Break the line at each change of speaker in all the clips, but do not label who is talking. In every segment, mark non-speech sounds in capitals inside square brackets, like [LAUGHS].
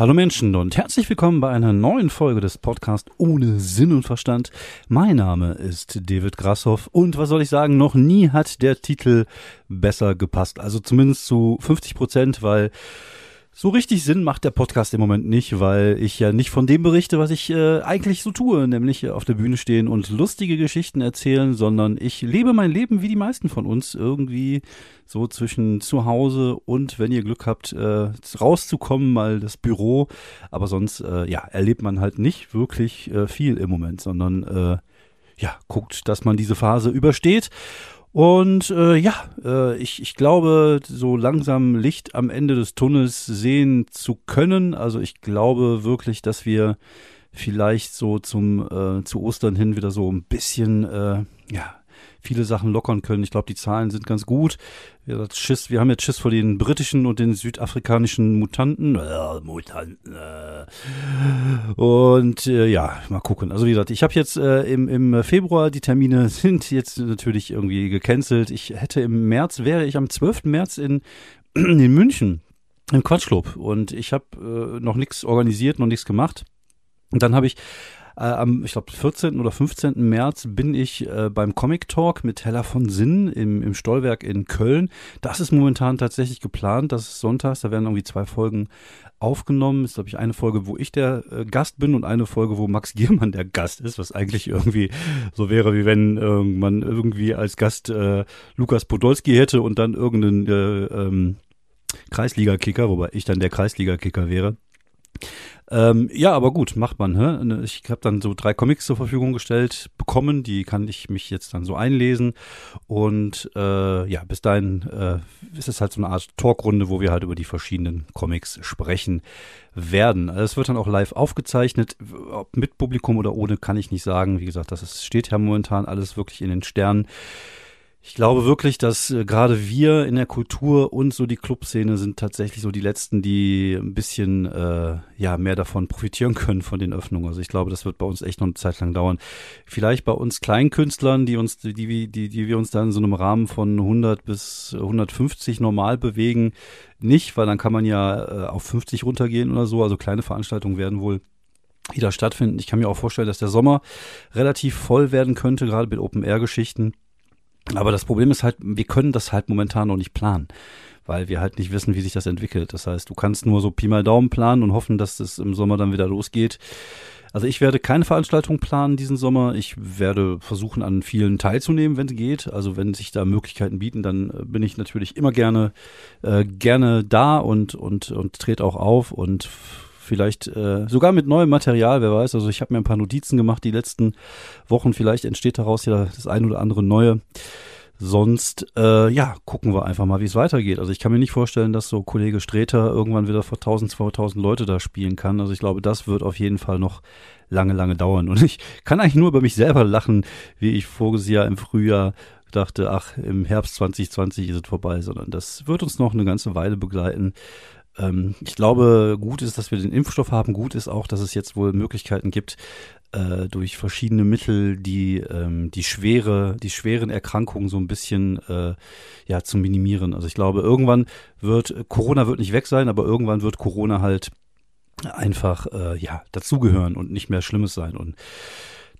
Hallo Menschen und herzlich willkommen bei einer neuen Folge des Podcasts ohne Sinn und Verstand. Mein Name ist David Grashoff und was soll ich sagen, noch nie hat der Titel besser gepasst. Also zumindest zu 50 Prozent, weil so richtig Sinn macht der Podcast im Moment nicht, weil ich ja nicht von dem berichte, was ich äh, eigentlich so tue, nämlich auf der Bühne stehen und lustige Geschichten erzählen, sondern ich lebe mein Leben wie die meisten von uns irgendwie so zwischen zu Hause und, wenn ihr Glück habt, äh, rauszukommen, mal das Büro. Aber sonst, äh, ja, erlebt man halt nicht wirklich äh, viel im Moment, sondern äh, ja, guckt, dass man diese Phase übersteht. Und äh, ja, äh, ich, ich glaube, so langsam Licht am Ende des Tunnels sehen zu können. Also ich glaube wirklich, dass wir vielleicht so zum äh, zu Ostern hin wieder so ein bisschen äh, ja viele Sachen lockern können. Ich glaube, die Zahlen sind ganz gut. Wir, Schiss, wir haben jetzt Schiss vor den britischen und den südafrikanischen Mutanten. Äh, Mutanten. Äh. Und äh, ja, mal gucken. Also wie gesagt, ich habe jetzt äh, im, im Februar, die Termine [LAUGHS] sind jetzt natürlich irgendwie gecancelt. Ich hätte im März, wäre ich am 12. März in, [CLEARS THROAT] in München im Quatschclub und ich habe äh, noch nichts organisiert, noch nichts gemacht. Und dann habe ich äh, am, ich glaube, 14. oder 15. März bin ich äh, beim Comic Talk mit Hella von Sinn im, im Stollwerk in Köln. Das ist momentan tatsächlich geplant. Das ist sonntags. Da werden irgendwie zwei Folgen aufgenommen. Ist, glaube ich, eine Folge, wo ich der äh, Gast bin und eine Folge, wo Max Giermann der Gast ist, was eigentlich irgendwie so wäre, wie wenn äh, man irgendwie als Gast äh, Lukas Podolski hätte und dann irgendeinen äh, ähm, Kreisliga-Kicker, wobei ich dann der Kreisliga-Kicker wäre. Ähm, ja, aber gut, macht man. Hä? Ne, ich habe dann so drei Comics zur Verfügung gestellt bekommen, die kann ich mich jetzt dann so einlesen. Und äh, ja, bis dahin äh, ist es halt so eine Art Talkrunde, wo wir halt über die verschiedenen Comics sprechen werden. Also es wird dann auch live aufgezeichnet, ob mit Publikum oder ohne, kann ich nicht sagen. Wie gesagt, das ist, steht ja momentan alles wirklich in den Sternen. Ich glaube wirklich, dass äh, gerade wir in der Kultur und so die Clubszene sind tatsächlich so die letzten, die ein bisschen äh, ja mehr davon profitieren [LAUGHS] können von den Öffnungen. Also ich glaube, das wird bei uns echt noch eine Zeit lang dauern. Vielleicht bei uns Kleinkünstlern, die uns die die die, wir uns dann in so einem Rahmen von 100 bis 150 normal bewegen, nicht, weil dann kann man ja äh, auf 50 runtergehen oder so. Also kleine Veranstaltungen werden wohl wieder stattfinden. Ich kann mir auch vorstellen, dass der Sommer relativ voll werden könnte, gerade mit Open Air Geschichten. Aber das Problem ist halt, wir können das halt momentan noch nicht planen, weil wir halt nicht wissen, wie sich das entwickelt. Das heißt, du kannst nur so Pi mal Daumen planen und hoffen, dass es im Sommer dann wieder losgeht. Also ich werde keine Veranstaltung planen diesen Sommer. Ich werde versuchen, an vielen teilzunehmen, wenn es geht. Also wenn sich da Möglichkeiten bieten, dann äh, bin ich natürlich immer gerne äh, gerne da und und und trete auch auf und vielleicht äh, sogar mit neuem Material, wer weiß. Also ich habe mir ein paar Notizen gemacht die letzten Wochen. Vielleicht entsteht daraus ja das ein oder andere neue. Sonst, äh, ja, gucken wir einfach mal, wie es weitergeht. Also ich kann mir nicht vorstellen, dass so Kollege Streter irgendwann wieder vor 1000, 2000 Leute da spielen kann. Also ich glaube, das wird auf jeden Fall noch lange, lange dauern. Und ich kann eigentlich nur über mich selber lachen, wie ich voriges Jahr im Frühjahr dachte, ach, im Herbst 2020 ist es vorbei, sondern das wird uns noch eine ganze Weile begleiten. Ähm, ich glaube, gut ist, dass wir den Impfstoff haben. Gut ist auch, dass es jetzt wohl Möglichkeiten gibt, äh, durch verschiedene Mittel die ähm, die schwere die schweren Erkrankungen so ein bisschen äh, ja zu minimieren. Also ich glaube, irgendwann wird Corona wird nicht weg sein, aber irgendwann wird Corona halt einfach äh, ja dazugehören und nicht mehr Schlimmes sein und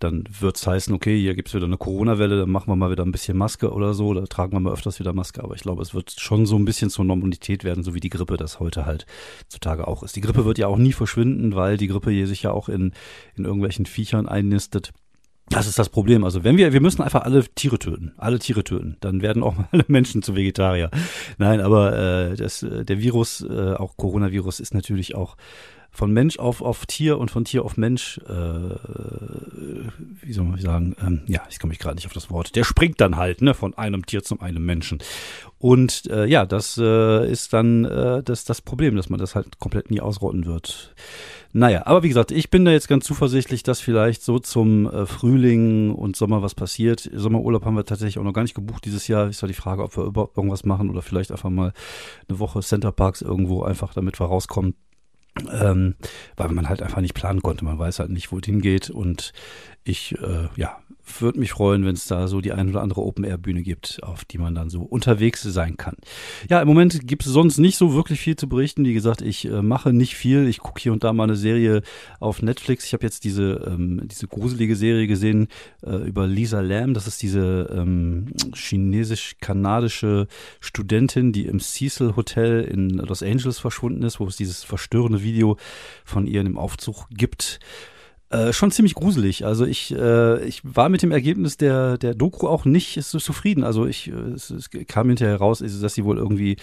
dann wird's heißen, okay, hier gibt's wieder eine Corona-Welle, dann machen wir mal wieder ein bisschen Maske oder so, da tragen wir mal öfters wieder Maske. Aber ich glaube, es wird schon so ein bisschen zur Normalität werden, so wie die Grippe das heute halt zutage auch ist. Die Grippe wird ja auch nie verschwinden, weil die Grippe hier sich ja auch in, in irgendwelchen Viechern einnistet. Das ist das Problem. Also wenn wir, wir müssen einfach alle Tiere töten, alle Tiere töten, dann werden auch [LAUGHS] alle Menschen zu Vegetarier. Nein, aber äh, das, äh, der Virus, äh, auch Coronavirus, ist natürlich auch von Mensch auf, auf Tier und von Tier auf Mensch, äh, wie soll man sagen, ähm, ja, ich komme mich gerade nicht auf das Wort, der springt dann halt, ne, von einem Tier zum einem Menschen. Und äh, ja, das äh, ist dann äh, das, das Problem, dass man das halt komplett nie ausrotten wird. Naja, aber wie gesagt, ich bin da jetzt ganz zuversichtlich, dass vielleicht so zum äh, Frühling und Sommer was passiert. Sommerurlaub haben wir tatsächlich auch noch gar nicht gebucht dieses Jahr. Ist ja die Frage, ob wir überhaupt irgendwas machen oder vielleicht einfach mal eine Woche Center Parks irgendwo einfach, damit wir rauskommen. Ähm, weil man halt einfach nicht planen konnte. Man weiß halt nicht, wo es hingeht. Und ich, äh, ja, würde mich freuen, wenn es da so die ein oder andere Open-Air-Bühne gibt, auf die man dann so unterwegs sein kann. Ja, im Moment gibt es sonst nicht so wirklich viel zu berichten. Wie gesagt, ich äh, mache nicht viel. Ich gucke hier und da mal eine Serie auf Netflix. Ich habe jetzt diese, ähm, diese gruselige Serie gesehen äh, über Lisa Lam. Das ist diese ähm, chinesisch-kanadische Studentin, die im Cecil Hotel in Los Angeles verschwunden ist, wo es dieses verstörende Video von ihr im Aufzug gibt. Äh, schon ziemlich gruselig. Also ich, äh, ich war mit dem Ergebnis der, der Doku auch nicht so zufrieden. Also ich, äh, es, es kam hinterher raus, dass sie wohl irgendwie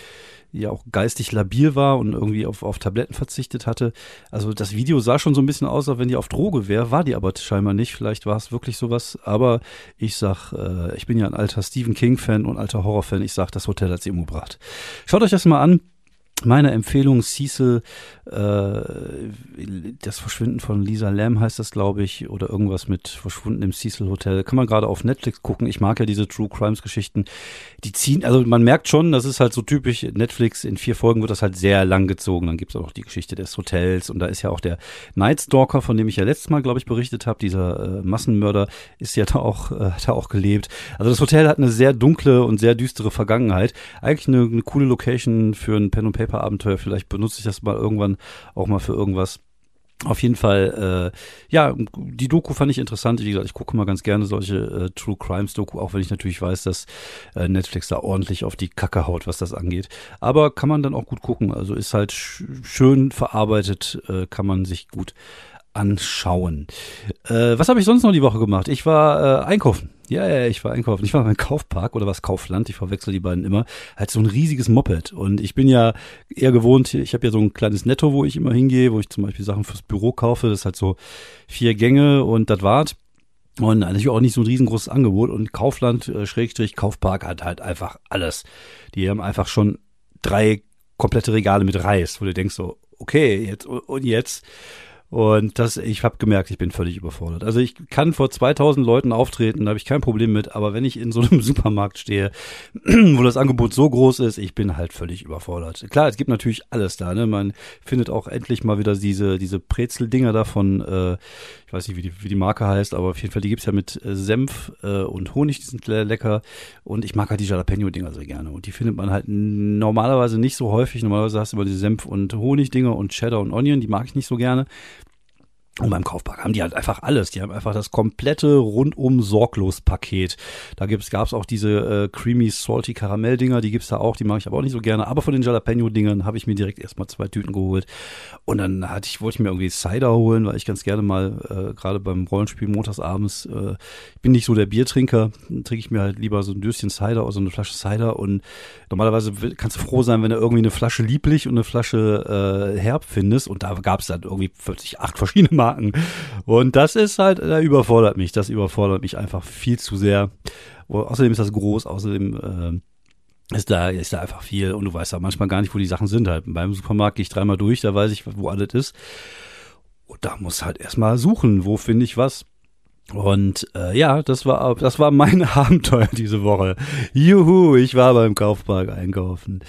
ja auch geistig labil war und irgendwie auf, auf Tabletten verzichtet hatte. Also das Video sah schon so ein bisschen aus, als wenn die auf Droge wäre, war die aber scheinbar nicht. Vielleicht war es wirklich sowas. Aber ich sag, äh, ich bin ja ein alter Stephen King-Fan und alter Horror-Fan. Ich sag, das Hotel hat sie umgebracht. Schaut euch das mal an meine Empfehlung, Cecil, äh, das Verschwinden von Lisa Lam heißt das, glaube ich, oder irgendwas mit Verschwunden im Cecil Hotel. Kann man gerade auf Netflix gucken. Ich mag ja diese True Crimes Geschichten. Die ziehen, also man merkt schon, das ist halt so typisch Netflix. In vier Folgen wird das halt sehr lang gezogen. Dann gibt's auch noch die Geschichte des Hotels und da ist ja auch der Night Stalker, von dem ich ja letztes Mal, glaube ich, berichtet habe. Dieser äh, Massenmörder ist ja da auch, äh, hat da auch gelebt. Also das Hotel hat eine sehr dunkle und sehr düstere Vergangenheit. Eigentlich eine, eine coole Location für ein Pen and Paper Paper-Abenteuer. Vielleicht benutze ich das mal irgendwann auch mal für irgendwas. Auf jeden Fall, äh, ja, die Doku fand ich interessant. Wie gesagt, ich gucke mal ganz gerne solche äh, True Crimes Doku, auch wenn ich natürlich weiß, dass äh, Netflix da ordentlich auf die Kacke haut, was das angeht. Aber kann man dann auch gut gucken. Also ist halt sch schön verarbeitet, äh, kann man sich gut anschauen. Äh, was habe ich sonst noch die Woche gemacht? Ich war äh, einkaufen. Ja, ja, ich war einkaufen. Ich war beim Kaufpark oder was Kaufland. Ich verwechsel die beiden immer. Halt so ein riesiges Moped. Und ich bin ja eher gewohnt, ich habe ja so ein kleines Netto, wo ich immer hingehe, wo ich zum Beispiel Sachen fürs Büro kaufe. Das ist halt so vier Gänge und das war's. Und natürlich auch nicht so ein riesengroßes Angebot. Und Kaufland, äh, Schrägstrich, Kaufpark hat halt einfach alles. Die haben einfach schon drei komplette Regale mit Reis, wo du denkst so, okay, jetzt und jetzt und das, ich habe gemerkt, ich bin völlig überfordert. Also ich kann vor 2000 Leuten auftreten, da habe ich kein Problem mit. Aber wenn ich in so einem [LAUGHS] Supermarkt stehe, [CLEARS THROAT] wo das Angebot so groß ist, ich bin halt völlig überfordert. Klar, es gibt natürlich alles da. Ne? Man findet auch endlich mal wieder diese diese Brezeldinger da von, äh, ich weiß nicht, wie die, wie die Marke heißt, aber auf jeden Fall, die gibt's ja mit äh, Senf äh, und Honig, die sind lecker. Und ich mag halt die Jalapeno-Dinger sehr gerne. Und die findet man halt normalerweise nicht so häufig. Normalerweise hast du immer diese Senf- und Honig-Dinger und Cheddar und Onion, die mag ich nicht so gerne. Und beim Kaufpark haben die halt einfach alles. Die haben einfach das komplette rundum sorglos Paket. Da gibt's, gab's auch diese äh, creamy salty Karamell Dinger, die gibt's da auch, die mag ich aber auch nicht so gerne. Aber von den Jalapeno Dingern habe ich mir direkt erstmal zwei Tüten geholt. Und dann hatte ich, wollte ich mir irgendwie Cider holen, weil ich ganz gerne mal, äh, gerade beim Rollenspiel montagsabends, äh, ich bin nicht so der Biertrinker, dann trinke ich mir halt lieber so ein Döschen Cider oder so eine Flasche Cider. Und normalerweise kannst du froh sein, wenn du irgendwie eine Flasche lieblich und eine Flasche äh, herb findest. Und da gab's dann irgendwie 48 acht verschiedene Mal Marken. Und das ist halt, da überfordert mich. Das überfordert mich einfach viel zu sehr. Außerdem ist das groß, außerdem äh, ist da, ist da einfach viel und du weißt ja manchmal gar nicht, wo die Sachen sind halt. Beim Supermarkt gehe ich dreimal durch, da weiß ich, wo alles ist. Und da muss halt erstmal suchen, wo finde ich was. Und äh, ja, das war das war mein [LAUGHS] Abenteuer diese Woche. Juhu, ich war beim Kaufpark einkaufen.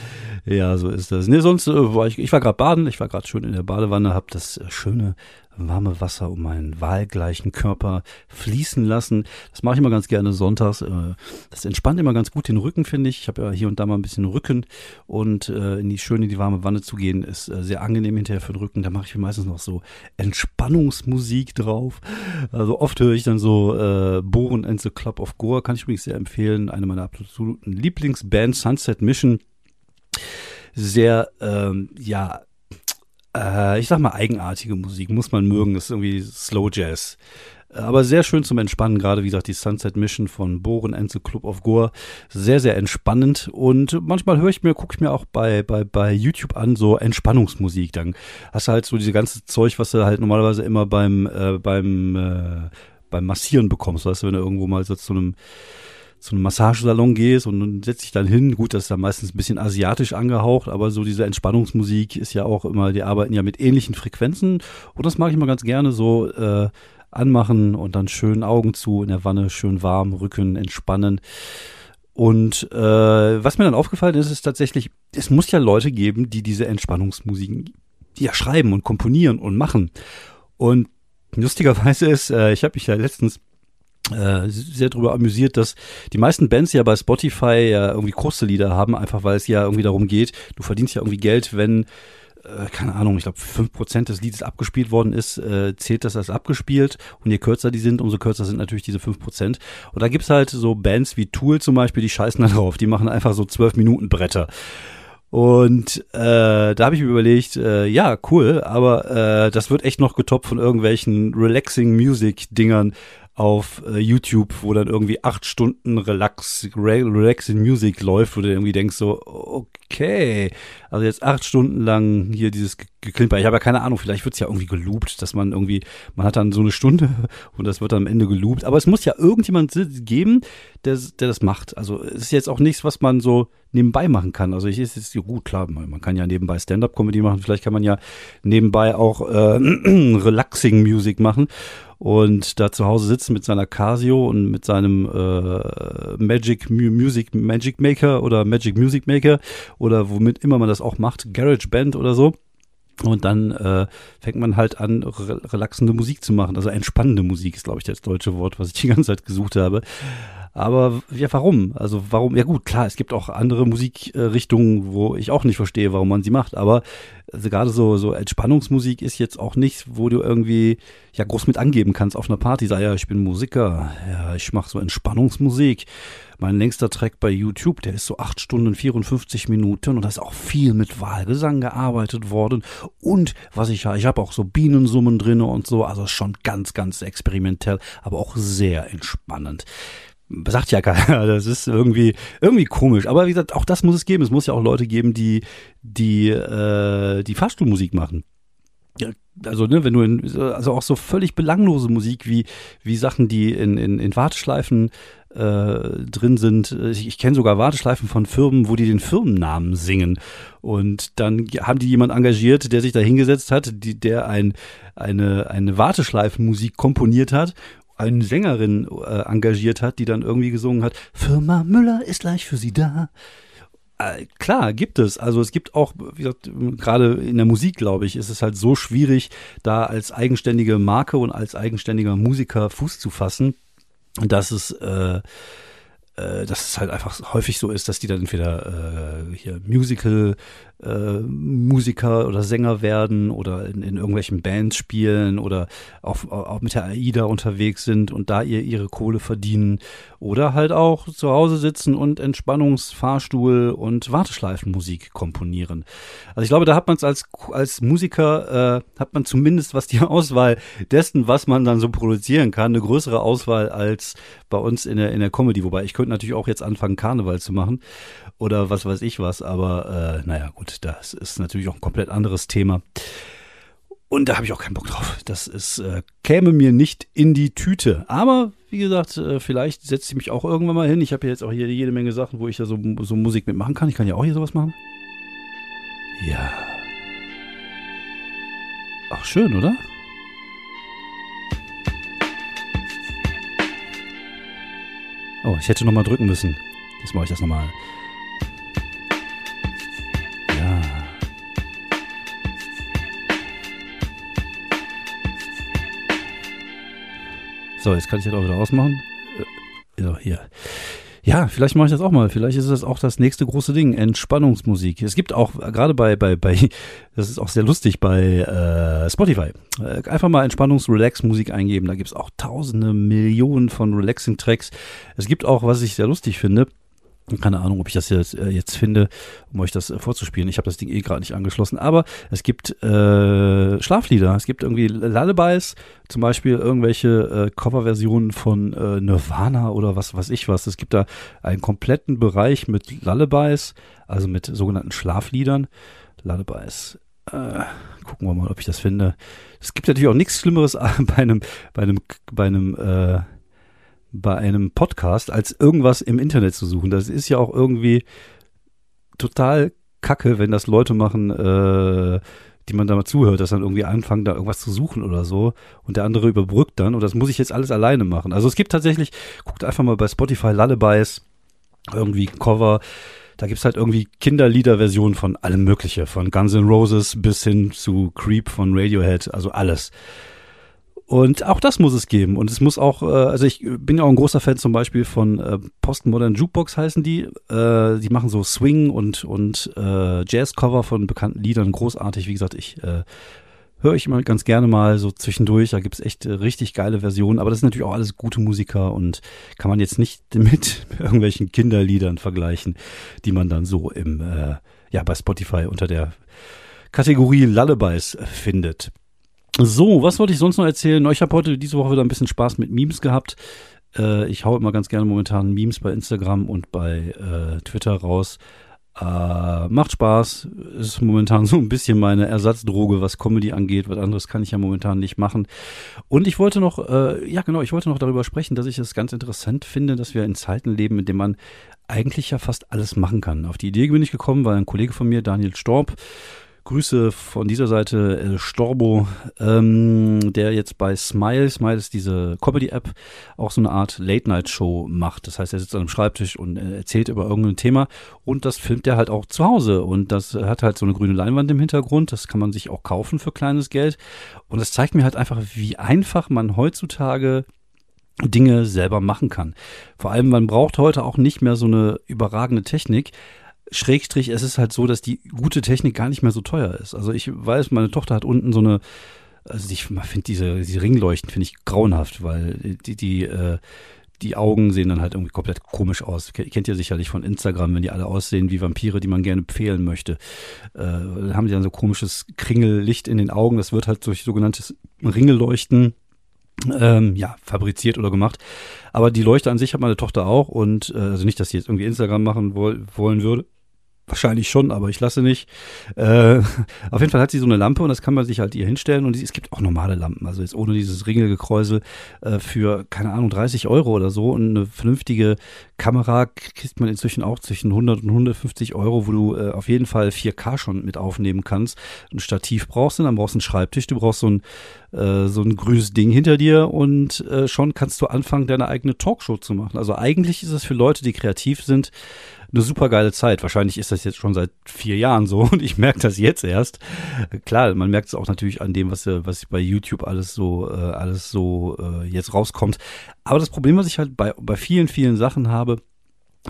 Ja, so ist das. Nee, sonst äh, war ich ich war gerade baden, ich war gerade schön in der Badewanne, hab das äh, schöne warme Wasser um meinen wahlgleichen Körper fließen lassen. Das mache ich immer ganz gerne sonntags. Äh, das entspannt immer ganz gut den Rücken, finde ich. Ich habe ja hier und da mal ein bisschen Rücken und äh, in die schön in die warme Wanne zu gehen ist äh, sehr angenehm hinterher für den Rücken. Da mache ich meistens noch so Entspannungsmusik drauf. Also oft höre ich dann so äh, Bohren and the Club of Gore, kann ich übrigens sehr empfehlen. Eine meiner absoluten Lieblingsbands, Sunset Mission. Sehr, ähm, ja, äh, ich sag mal, eigenartige Musik, muss man mögen. Das ist irgendwie Slow Jazz. Aber sehr schön zum Entspannen, gerade wie gesagt, die Sunset Mission von and the Club of Gore. Sehr, sehr entspannend. Und manchmal höre ich mir, gucke ich mir auch bei, bei, bei YouTube an, so Entspannungsmusik. Dann hast du halt so diese ganze Zeug, was du halt normalerweise immer beim, äh, beim, äh, beim Massieren bekommst. Weißt du, wenn du irgendwo mal so zu einem zu einem Massagesalon gehst und dann setzt dich dann hin. Gut, das ist dann meistens ein bisschen asiatisch angehaucht, aber so diese Entspannungsmusik ist ja auch immer, die arbeiten ja mit ähnlichen Frequenzen und das mag ich mal ganz gerne so äh, anmachen und dann schön Augen zu in der Wanne, schön warm, Rücken entspannen. Und äh, was mir dann aufgefallen ist, ist tatsächlich, es muss ja Leute geben, die diese Entspannungsmusiken ja schreiben und komponieren und machen. Und lustigerweise ist, äh, ich habe mich ja letztens äh, sehr darüber amüsiert, dass die meisten Bands ja bei Spotify ja irgendwie kurze Lieder haben, einfach weil es ja irgendwie darum geht, du verdienst ja irgendwie Geld, wenn äh, keine Ahnung, ich glaube, fünf Prozent des Liedes abgespielt worden ist, äh, zählt das als abgespielt. Und je kürzer die sind, umso kürzer sind natürlich diese fünf Prozent. Und da gibt's halt so Bands wie Tool zum Beispiel, die scheißen da drauf. Die machen einfach so zwölf Minuten Bretter. Und äh, da habe ich mir überlegt, äh, ja, cool, aber äh, das wird echt noch getoppt von irgendwelchen Relaxing Music Dingern auf äh, YouTube, wo dann irgendwie acht Stunden Relax, Relaxing Music läuft, wo du irgendwie denkst so, okay, also jetzt acht Stunden lang hier dieses Geklimper. Ich habe ja keine Ahnung, vielleicht wird's ja irgendwie geloopt, dass man irgendwie, man hat dann so eine Stunde [LAUGHS] und das wird dann am Ende geloopt. Aber es muss ja irgendjemand geben, der, der das macht. Also es ist jetzt auch nichts, was man so nebenbei machen kann. Also ich ist jetzt gut, klar, man kann ja nebenbei Stand-up-Comedy machen, vielleicht kann man ja nebenbei auch äh, [CLEARS THROAT] Relaxing Music machen und da zu Hause sitzen mit seiner Casio und mit seinem äh, Magic Music Magic Maker oder Magic Music Maker oder womit immer man das auch macht, Garage Band oder so. Und dann äh, fängt man halt an, re relaxende Musik zu machen. Also entspannende Musik ist, glaube ich, das deutsche Wort, was ich die ganze Zeit gesucht habe. Aber ja, warum? Also warum? Ja gut, klar, es gibt auch andere Musikrichtungen, wo ich auch nicht verstehe, warum man sie macht. Aber also gerade so so Entspannungsmusik ist jetzt auch nichts, wo du irgendwie ja groß mit angeben kannst auf einer Party. Sag ja, ich bin Musiker, ja, ich mache so Entspannungsmusik. Mein längster Track bei YouTube, der ist so acht Stunden 54 Minuten und da ist auch viel mit Wahlgesang gearbeitet worden. Und was ich ja, ich habe auch so Bienensummen drinne und so, also schon ganz, ganz experimentell, aber auch sehr entspannend sagt ja keiner. [LAUGHS] Das ist irgendwie irgendwie komisch. Aber wie gesagt, auch das muss es geben. Es muss ja auch Leute geben, die die äh, die Fahrstuhlmusik machen. Also ne, wenn du in, also auch so völlig belanglose Musik wie wie Sachen, die in in, in Warteschleifen äh, drin sind. Ich, ich kenne sogar Warteschleifen von Firmen, wo die den Firmennamen singen. Und dann haben die jemand engagiert, der sich da hingesetzt hat, die, der ein, eine, eine Warteschleifenmusik komponiert hat eine Sängerin äh, engagiert hat, die dann irgendwie gesungen hat, Firma Müller ist gleich für Sie da. Äh, klar, gibt es. Also es gibt auch, wie gesagt, gerade in der Musik, glaube ich, ist es halt so schwierig, da als eigenständige Marke und als eigenständiger Musiker Fuß zu fassen, dass es äh, äh, dass es halt einfach häufig so ist, dass die dann entweder äh, hier Musical Musiker oder Sänger werden oder in, in irgendwelchen Bands spielen oder auch, auch mit der AIDA unterwegs sind und da ihr ihre Kohle verdienen oder halt auch zu Hause sitzen und Entspannungsfahrstuhl und Warteschleifenmusik komponieren. Also ich glaube, da hat man es als als Musiker äh, hat man zumindest was die [LAUGHS] Auswahl dessen, was man dann so produzieren kann, eine größere Auswahl als bei uns in der in der Comedy. Wobei ich könnte natürlich auch jetzt anfangen Karneval zu machen oder was weiß ich was, aber äh, naja gut, das ist natürlich auch ein komplett anderes Thema. Und da habe ich auch keinen Bock drauf. Das ist, äh, käme mir nicht in die Tüte. Aber wie gesagt, äh, vielleicht setze ich mich auch irgendwann mal hin. Ich habe ja jetzt auch hier jede Menge Sachen, wo ich ja so, so Musik mitmachen kann. Ich kann ja auch hier sowas machen. Ja. Ach, schön, oder? Oh, ich hätte nochmal drücken müssen. Jetzt mache ich das nochmal. So, jetzt kann ich das auch wieder ausmachen. Äh, so, hier. Ja, vielleicht mache ich das auch mal. Vielleicht ist das auch das nächste große Ding, Entspannungsmusik. Es gibt auch äh, gerade bei bei bei [LAUGHS] das ist auch sehr lustig bei äh, Spotify. Äh, einfach mal Entspannungs-Relax-Musik eingeben. Da gibt es auch tausende Millionen von Relaxing-Tracks. Es gibt auch, was ich sehr lustig finde, keine Ahnung, ob ich das jetzt, äh, jetzt finde, um euch das äh, vorzuspielen. Ich habe das Ding eh gerade nicht angeschlossen. Aber es gibt äh, Schlaflieder. Es gibt irgendwie Lullabies, zum Beispiel irgendwelche äh, Coverversionen von äh, Nirvana oder was weiß ich was. Es gibt da einen kompletten Bereich mit Lullabies, also mit sogenannten Schlafliedern. Lullabies. Äh, gucken wir mal, ob ich das finde. Es gibt natürlich auch nichts Schlimmeres [LAUGHS] bei einem, bei einem, bei einem äh, bei einem Podcast, als irgendwas im Internet zu suchen. Das ist ja auch irgendwie total kacke, wenn das Leute machen, äh, die man da mal zuhört, dass dann irgendwie anfangen, da irgendwas zu suchen oder so und der andere überbrückt dann und das muss ich jetzt alles alleine machen. Also es gibt tatsächlich, guckt einfach mal bei Spotify Lullabies, irgendwie Cover, da gibt's halt irgendwie Kinderliederversionen von allem Mögliche, von Guns N' Roses bis hin zu Creep von Radiohead, also alles. Und auch das muss es geben. Und es muss auch, äh, also ich bin ja auch ein großer Fan zum Beispiel von äh, Postmodern Jukebox heißen die. Äh, die machen so Swing und, und äh, Jazz-Cover von bekannten Liedern. Großartig. Wie gesagt, ich äh, höre ich immer ganz gerne mal so zwischendurch. Da gibt's echt äh, richtig geile Versionen. Aber das sind natürlich auch alles gute Musiker und kann man jetzt nicht [LAUGHS] mit irgendwelchen Kinderliedern vergleichen, die man dann so im, äh, ja, bei Spotify unter der Kategorie Lullabies findet. So, was wollte ich sonst noch erzählen? Ich habe heute diese Woche wieder ein bisschen Spaß mit Memes gehabt. Äh, ich hau immer ganz gerne momentan Memes bei Instagram und bei äh, Twitter raus. Äh, macht Spaß. Ist momentan [LAUGHS] so ein bisschen meine Ersatzdroge, was Comedy angeht. Was anderes kann ich ja momentan nicht machen. Und ich wollte noch, äh, ja genau, ich wollte noch darüber sprechen, dass ich es ganz interessant finde, dass wir in Zeiten leben, in denen man eigentlich ja fast alles machen kann. Auf die Idee bin ich gekommen, weil ein Kollege von mir, Daniel Storb, Grüße von dieser Seite äh, Storbo, ähm, der jetzt bei Smile, Smile ist diese Comedy-App, auch so eine Art Late-Night-Show macht. Das heißt, er sitzt an einem Schreibtisch und äh, erzählt über irgendein Thema und das filmt er halt auch zu Hause und das hat halt so eine grüne Leinwand im Hintergrund. Das kann man sich auch kaufen für kleines Geld und das zeigt mir halt einfach, wie einfach man heutzutage Dinge selber machen kann. Vor allem, man braucht heute auch nicht mehr so eine überragende Technik. Schrägstrich, es ist halt so, dass die gute Technik gar nicht mehr so teuer ist. Also ich weiß, meine Tochter hat unten so eine, also ich finde diese, diese Ringleuchten finde ich grauenhaft, weil die, die, äh, die Augen sehen dann halt irgendwie komplett komisch aus. Kennt ihr sicherlich von Instagram, wenn die alle aussehen wie Vampire, die man gerne pfählen möchte. Äh, dann haben die dann so komisches Kringellicht in den Augen. Das wird halt durch sogenanntes Ringelleuchten ähm, ja, fabriziert oder gemacht. Aber die Leuchte an sich hat meine Tochter auch und äh, also nicht, dass sie jetzt irgendwie Instagram machen woll wollen würde. Wahrscheinlich schon, aber ich lasse nicht. Äh, [LAUGHS] auf jeden Fall hat sie so eine Lampe und das kann man sich halt ihr hinstellen. Und es gibt auch normale Lampen, also jetzt ohne dieses Ringelgekräusel äh, für, keine Ahnung, 30 Euro oder so. Und eine vernünftige Kamera kriegt man inzwischen auch zwischen 100 und 150 Euro, wo du äh, auf jeden Fall 4K schon mit aufnehmen kannst. Ein Stativ brauchst du, dann brauchst du einen Schreibtisch, du brauchst so ein, äh, so ein grünes Ding hinter dir und äh, schon kannst du anfangen, deine eigene Talkshow zu machen. Also eigentlich ist es für Leute, die kreativ sind, eine super geile Zeit. Wahrscheinlich ist das jetzt schon seit vier Jahren so [LAUGHS] und ich merke das jetzt erst. Klar, man merkt es auch natürlich an dem, was, äh, was bei YouTube alles so, äh, alles so äh, jetzt rauskommt. Aber das Problem, was ich halt bei, bei vielen, vielen Sachen habe,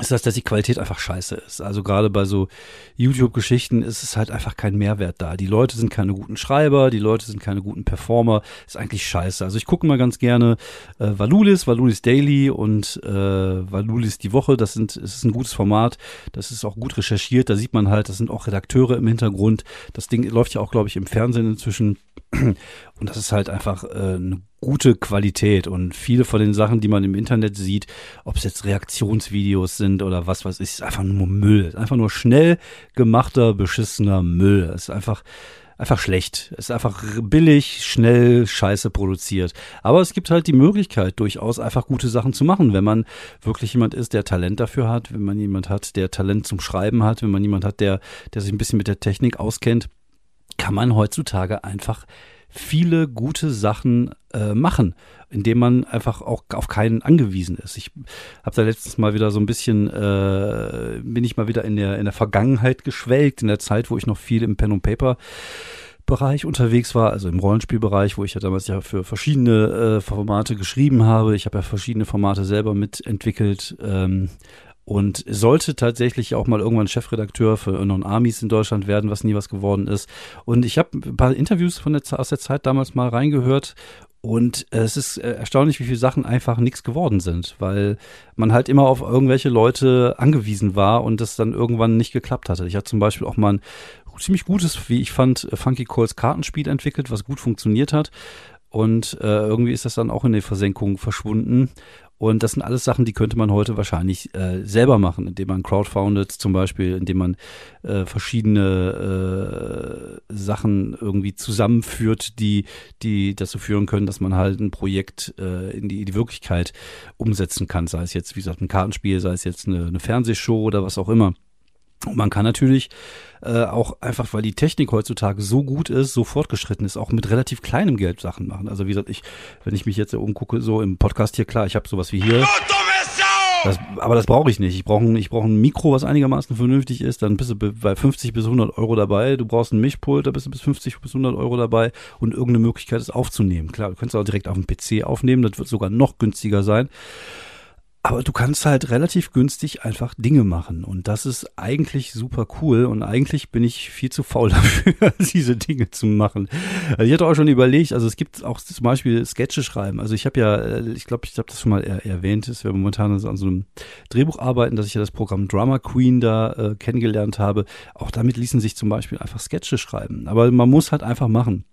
ist das, dass die Qualität einfach scheiße ist. Also gerade bei so YouTube-Geschichten ist es halt einfach kein Mehrwert da. Die Leute sind keine guten Schreiber, die Leute sind keine guten Performer. Ist eigentlich scheiße. Also ich gucke mal ganz gerne äh, Valulis, Valulis Daily und äh, Valulis die Woche. Das sind, es ist ein gutes Format. Das ist auch gut recherchiert. Da sieht man halt, das sind auch Redakteure im Hintergrund. Das Ding läuft ja auch, glaube ich, im Fernsehen inzwischen. Und das ist halt einfach äh, eine gute Qualität. Und viele von den Sachen, die man im Internet sieht, ob es jetzt Reaktionsvideos sind oder was weiß ich, ist einfach nur Müll. Ist einfach nur schnell gemachter, beschissener Müll. Es ist einfach einfach schlecht. Es ist einfach billig, schnell, scheiße produziert. Aber es gibt halt die Möglichkeit, durchaus einfach gute Sachen zu machen, wenn man wirklich jemand ist, der Talent dafür hat, wenn man jemand hat, der Talent zum Schreiben hat, wenn man jemand hat, der, der sich ein bisschen mit der Technik auskennt, kann man heutzutage einfach viele gute Sachen äh, machen, indem man einfach auch auf keinen angewiesen ist. Ich habe da letztens mal wieder so ein bisschen, äh, bin ich mal wieder in der, in der Vergangenheit geschwelgt, in der Zeit, wo ich noch viel im Pen und Paper Bereich unterwegs war, also im Rollenspielbereich, wo ich ja damals ja für verschiedene äh, Formate geschrieben habe. Ich habe ja verschiedene Formate selber mitentwickelt. Ähm, und sollte tatsächlich auch mal irgendwann Chefredakteur für Non Armies in Deutschland werden, was nie was geworden ist. Und ich habe ein paar Interviews von der, aus der Zeit damals mal reingehört und es ist äh, erstaunlich, wie viele Sachen einfach nichts geworden sind, weil man halt immer auf irgendwelche Leute angewiesen war und das dann irgendwann nicht geklappt hatte. Ich hatte zum Beispiel auch mal ein ziemlich gutes, wie ich fand, Funky Calls Kartenspiel entwickelt, was gut funktioniert hat. Und äh, irgendwie ist das dann auch in die Versenkung verschwunden. Und das sind alles Sachen, die könnte man heute wahrscheinlich äh, selber machen, indem man crowdfoundet zum Beispiel, indem man äh, verschiedene äh, Sachen irgendwie zusammenführt, die, die dazu führen können, dass man halt ein Projekt äh, in, die, in die Wirklichkeit umsetzen kann. Sei es jetzt, wie gesagt, ein Kartenspiel, sei es jetzt eine, eine Fernsehshow oder was auch immer. Und man kann natürlich äh, auch einfach, weil die Technik heutzutage so gut ist, so fortgeschritten ist, auch mit relativ kleinem Geld Sachen machen. Also wie gesagt, ich, wenn ich mich jetzt umgucke, so im Podcast hier, klar, ich habe sowas wie hier. Das, aber das brauche ich nicht. Ich brauche ein, ich brauch ein Mikro, was einigermaßen vernünftig ist. Dann bist du bei 50 bis 100 Euro dabei. Du brauchst ein Mischpult, da bist du bis 50 bis 100 Euro dabei. Und irgendeine Möglichkeit, es aufzunehmen. Klar, du kannst auch direkt auf dem PC aufnehmen. Das wird sogar noch günstiger sein. Aber du kannst halt relativ günstig einfach Dinge machen. Und das ist eigentlich super cool. Und eigentlich bin ich viel zu faul [LAUGHS] dafür, diese Dinge zu machen. Also ich hatte auch schon überlegt, also es gibt auch zum Beispiel Sketche schreiben. Also ich habe ja, äh, ich glaube, ich habe das schon mal er erwähnt, dass wir momentan an so einem Drehbuch arbeiten, dass ich ja das Programm Drama Queen da äh, kennengelernt habe. Auch damit ließen sich zum Beispiel einfach Sketche schreiben. Aber man muss halt einfach machen.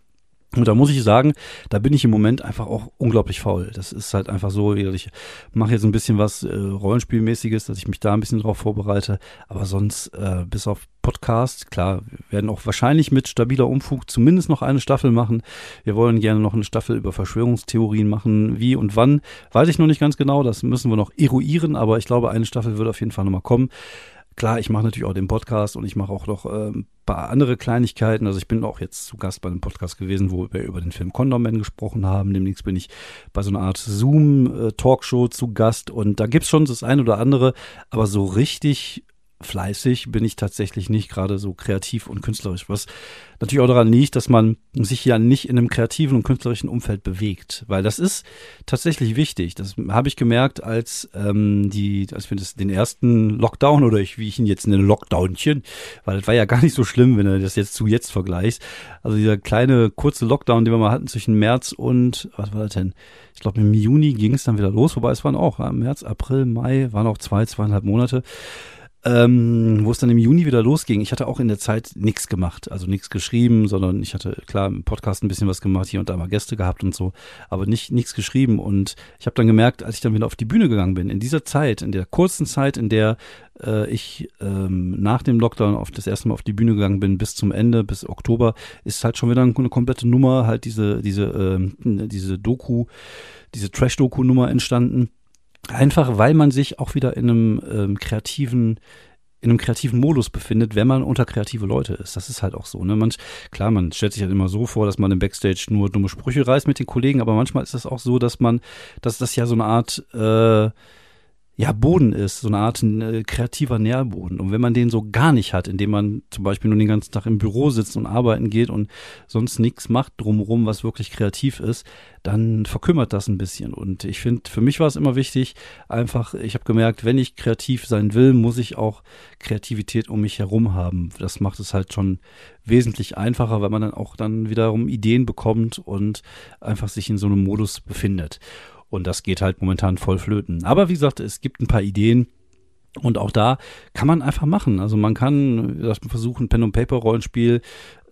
Und da muss ich sagen, da bin ich im Moment einfach auch unglaublich faul. Das ist halt einfach so, ich mache jetzt ein bisschen was äh, Rollenspielmäßiges, dass ich mich da ein bisschen drauf vorbereite. Aber sonst, äh, bis auf Podcast, klar, werden auch wahrscheinlich mit stabiler Umfug zumindest noch eine Staffel machen. Wir wollen gerne noch eine Staffel über Verschwörungstheorien machen. Wie und wann, weiß ich noch nicht ganz genau. Das müssen wir noch eruieren. Aber ich glaube, eine Staffel wird auf jeden Fall nochmal kommen. Klar, ich mache natürlich auch den Podcast und ich mache auch noch äh, ein paar andere Kleinigkeiten. Also ich bin auch jetzt zu Gast bei einem Podcast gewesen, wo wir über den Film Condom Man gesprochen haben. Demnächst bin ich bei so einer Art Zoom-Talkshow zu Gast und da gibt's schon das ein oder andere, aber so richtig fleißig bin ich tatsächlich nicht, gerade so kreativ und künstlerisch, was natürlich auch daran liegt, dass man sich ja nicht in einem kreativen und künstlerischen Umfeld bewegt, weil das ist tatsächlich wichtig. Das habe ich gemerkt, als ähm, die, als wir das, den ersten Lockdown oder ich, wie ich ihn jetzt nenne, Lockdownchen, weil das war ja gar nicht so schlimm, wenn du das jetzt zu jetzt vergleichst. Also dieser kleine kurze Lockdown, den wir mal hatten zwischen März und was war das denn? Ich glaube im Juni ging es dann wieder los, wobei es waren auch ja, März, April, Mai, waren auch zwei, zweieinhalb Monate ähm, wo es dann im Juni wieder losging. Ich hatte auch in der Zeit nichts gemacht, also nichts geschrieben, sondern ich hatte klar im Podcast ein bisschen was gemacht, hier und da mal Gäste gehabt und so, aber nicht nichts geschrieben. Und ich habe dann gemerkt, als ich dann wieder auf die Bühne gegangen bin, in dieser Zeit, in der kurzen Zeit, in der äh, ich ähm, nach dem Lockdown auf das erste Mal auf die Bühne gegangen bin, bis zum Ende, bis Oktober, ist halt schon wieder eine komplette Nummer, halt diese diese ähm, diese Doku, diese Trash-Doku-Nummer entstanden Einfach weil man sich auch wieder in einem ähm, kreativen in einem kreativen Modus befindet, wenn man unter kreative Leute ist. Das ist halt auch so. Ne? Man, klar, man stellt sich halt immer so vor, dass man im Backstage nur dumme Sprüche reißt mit den Kollegen, aber manchmal ist das auch so, dass man, dass das ja so eine Art äh, ja, Boden ist, so eine Art äh, kreativer Nährboden. Und wenn man den so gar nicht hat, indem man zum Beispiel nur den ganzen Tag im Büro sitzt und arbeiten geht und sonst nichts macht drumherum, was wirklich kreativ ist, dann verkümmert das ein bisschen. Und ich finde, für mich war es immer wichtig, einfach, ich habe gemerkt, wenn ich kreativ sein will, muss ich auch Kreativität um mich herum haben. Das macht es halt schon wesentlich einfacher, weil man dann auch dann wiederum Ideen bekommt und einfach sich in so einem Modus befindet. Und das geht halt momentan voll flöten. Aber wie gesagt, es gibt ein paar Ideen. Und auch da kann man einfach machen. Also man kann das versuchen, Pen und Paper Rollenspiel.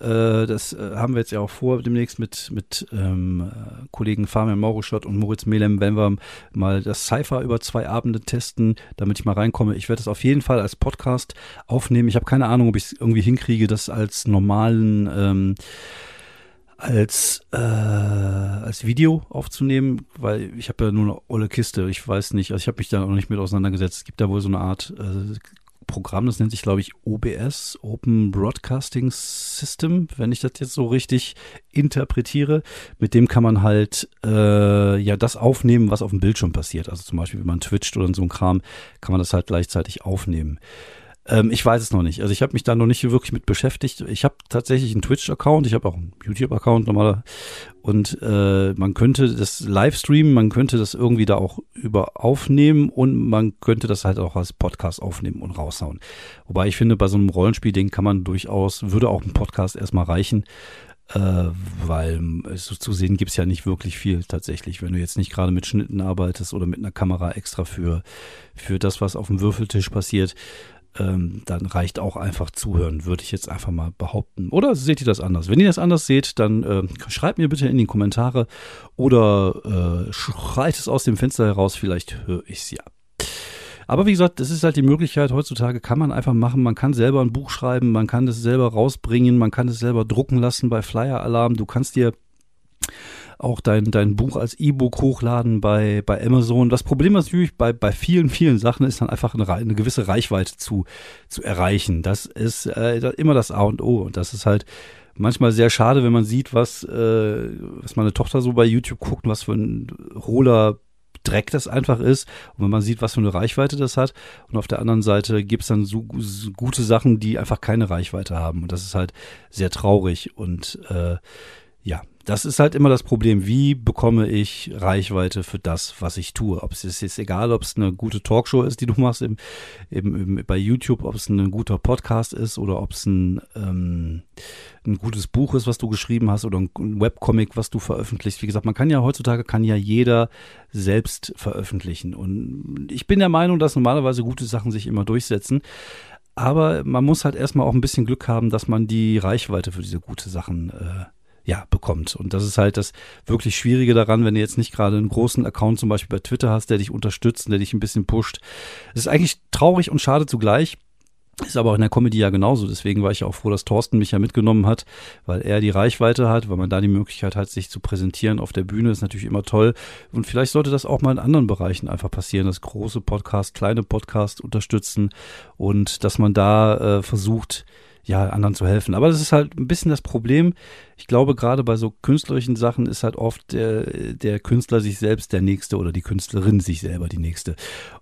Äh, das äh, haben wir jetzt ja auch vor demnächst mit mit ähm, Kollegen Fabian Mauruschott und Moritz Melem, wenn wir mal das Cypher über zwei Abende testen, damit ich mal reinkomme. Ich werde das auf jeden Fall als Podcast aufnehmen. Ich habe keine Ahnung, ob ich es irgendwie hinkriege, das als normalen ähm, als, äh, als Video aufzunehmen, weil ich habe ja nur eine olle Kiste. Ich weiß nicht, also ich habe mich da noch nicht mit auseinandergesetzt. Es gibt da wohl so eine Art äh, Programm, das nennt sich, glaube ich, OBS, Open Broadcasting System, wenn ich das jetzt so richtig interpretiere. Mit dem kann man halt äh, ja das aufnehmen, was auf dem Bildschirm passiert. Also zum Beispiel, wenn man twitcht oder so ein Kram, kann man das halt gleichzeitig aufnehmen. Ähm, ich weiß es noch nicht. Also ich habe mich da noch nicht wirklich mit beschäftigt. Ich habe tatsächlich einen Twitch-Account, ich habe auch einen YouTube-Account normaler und äh, man könnte das Livestreamen, man könnte das irgendwie da auch über aufnehmen und man könnte das halt auch als Podcast aufnehmen und raushauen. Wobei ich finde, bei so einem Rollenspiel-Ding kann man durchaus, würde auch ein Podcast erstmal reichen äh, weil so zu sehen gibt's ja nicht wirklich viel tatsächlich, wenn du jetzt nicht gerade mit Schnitten arbeitest oder mit einer Kamera extra für, für das, was auf dem Würfeltisch passiert ähm, dann reicht auch einfach zuhören, würde ich jetzt einfach mal behaupten. Oder seht ihr das anders? Wenn ihr das anders seht, dann äh, schreibt mir bitte in die Kommentare oder äh, schreit es aus dem Fenster heraus, vielleicht höre ich es ja. Aber wie gesagt, das ist halt die Möglichkeit, heutzutage kann man einfach machen, man kann selber ein Buch schreiben, man kann das selber rausbringen, man kann es selber drucken lassen bei Flyer Alarm, du kannst dir auch dein, dein Buch als E-Book hochladen bei, bei Amazon. Das Problem natürlich bei, bei vielen, vielen Sachen ist dann einfach eine, eine gewisse Reichweite zu, zu erreichen. Das ist äh, immer das A und O. Und das ist halt manchmal sehr schade, wenn man sieht, was, äh, was meine Tochter so bei YouTube guckt, was für ein hohler Dreck das einfach ist. Und wenn man sieht, was für eine Reichweite das hat. Und auf der anderen Seite gibt's dann so, so gute Sachen, die einfach keine Reichweite haben. Und das ist halt sehr traurig. Und äh, ja, das ist halt immer das Problem. Wie bekomme ich Reichweite für das, was ich tue? Ob es ist jetzt egal, ob es eine gute Talkshow ist, die du machst im, im, im, bei YouTube, ob es ein guter Podcast ist oder ob es ein, ähm, ein gutes Buch ist, was du geschrieben hast oder ein Webcomic, was du veröffentlichst. Wie gesagt, man kann ja heutzutage kann ja jeder selbst veröffentlichen. Und ich bin der Meinung, dass normalerweise gute Sachen sich immer durchsetzen. Aber man muss halt erstmal auch ein bisschen Glück haben, dass man die Reichweite für diese gute Sachen äh, ja, bekommt. Und das ist halt das wirklich Schwierige daran, wenn du jetzt nicht gerade einen großen Account zum Beispiel bei Twitter hast, der dich unterstützt, der dich ein bisschen pusht. Es ist eigentlich traurig und schade zugleich. Ist aber auch in der Comedy ja genauso. Deswegen war ich auch froh, dass Thorsten mich ja mitgenommen hat, weil er die Reichweite hat, weil man da die Möglichkeit hat, sich zu präsentieren auf der Bühne, ist natürlich immer toll. Und vielleicht sollte das auch mal in anderen Bereichen einfach passieren, dass große Podcasts, kleine Podcasts unterstützen und dass man da äh, versucht, ja, anderen zu helfen. Aber das ist halt ein bisschen das Problem. Ich glaube, gerade bei so künstlerischen Sachen ist halt oft der, der Künstler sich selbst der Nächste oder die Künstlerin sich selber die Nächste.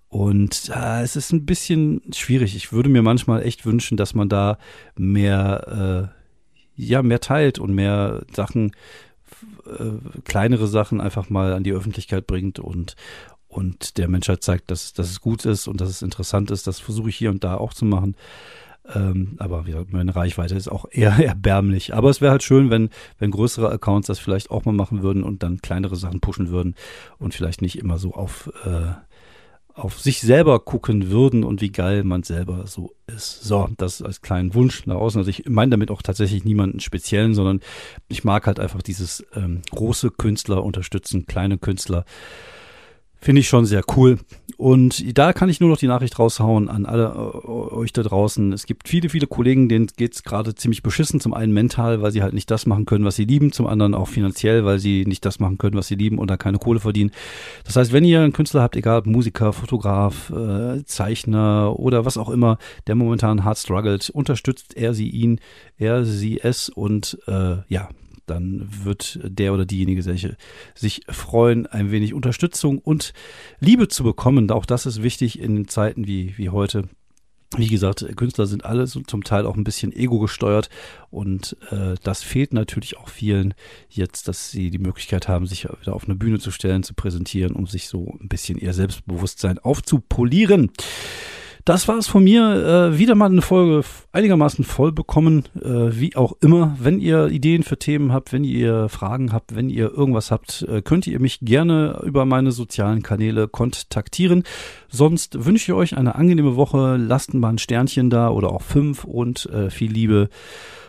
Und äh, es ist ein bisschen schwierig. Ich würde mir manchmal echt wünschen, dass man da mehr, äh, ja, mehr teilt und mehr Sachen, äh, kleinere Sachen einfach mal an die Öffentlichkeit bringt und, und der Menschheit zeigt, dass, dass es gut ist und dass es interessant ist. Das versuche ich hier und da auch zu machen. Ähm, aber wie gesagt, meine Reichweite ist auch eher [LAUGHS] erbärmlich. Aber es wäre halt schön, wenn, wenn größere Accounts das vielleicht auch mal machen würden und dann kleinere Sachen pushen würden und vielleicht nicht immer so auf, äh, auf sich selber gucken würden und wie geil man selber so ist. So, das als kleinen Wunsch nach außen. Also ich meine damit auch tatsächlich niemanden speziellen, sondern ich mag halt einfach dieses ähm, große Künstler unterstützen, kleine Künstler. Finde ich schon sehr cool. Und da kann ich nur noch die Nachricht raushauen an alle äh, euch da draußen. Es gibt viele, viele Kollegen, denen geht's gerade ziemlich beschissen. Zum einen mental, weil sie halt nicht das machen können, was sie lieben. Zum anderen auch finanziell, weil sie nicht das machen können, was sie lieben und da keine Kohle verdienen. Das heißt, wenn ihr einen Künstler habt, egal ob Musiker, Fotograf, äh, Zeichner oder was auch immer, der momentan hart struggelt, unterstützt er sie ihn, er sie es und äh, ja, dann wird der oder diejenige sich freuen, ein wenig Unterstützung und Liebe zu bekommen. Auch das ist wichtig in Zeiten wie, wie heute. Wie gesagt, Künstler sind alle so zum Teil auch ein bisschen ego gesteuert und äh, das fehlt natürlich auch vielen jetzt, dass sie die Möglichkeit haben, sich wieder auf eine Bühne zu stellen, zu präsentieren, um sich so ein bisschen ihr Selbstbewusstsein aufzupolieren. Das war es von mir. Äh, wieder mal eine Folge einigermaßen voll bekommen, äh, wie auch immer. Wenn ihr Ideen für Themen habt, wenn ihr Fragen habt, wenn ihr irgendwas habt, äh, könnt ihr mich gerne über meine sozialen Kanäle kontaktieren. Sonst wünsche ich euch eine angenehme Woche. Lasst mal ein Sternchen da oder auch fünf und äh, viel Liebe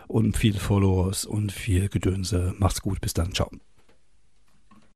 und viel Followers und viel Gedönse. Macht's gut. Bis dann. Ciao.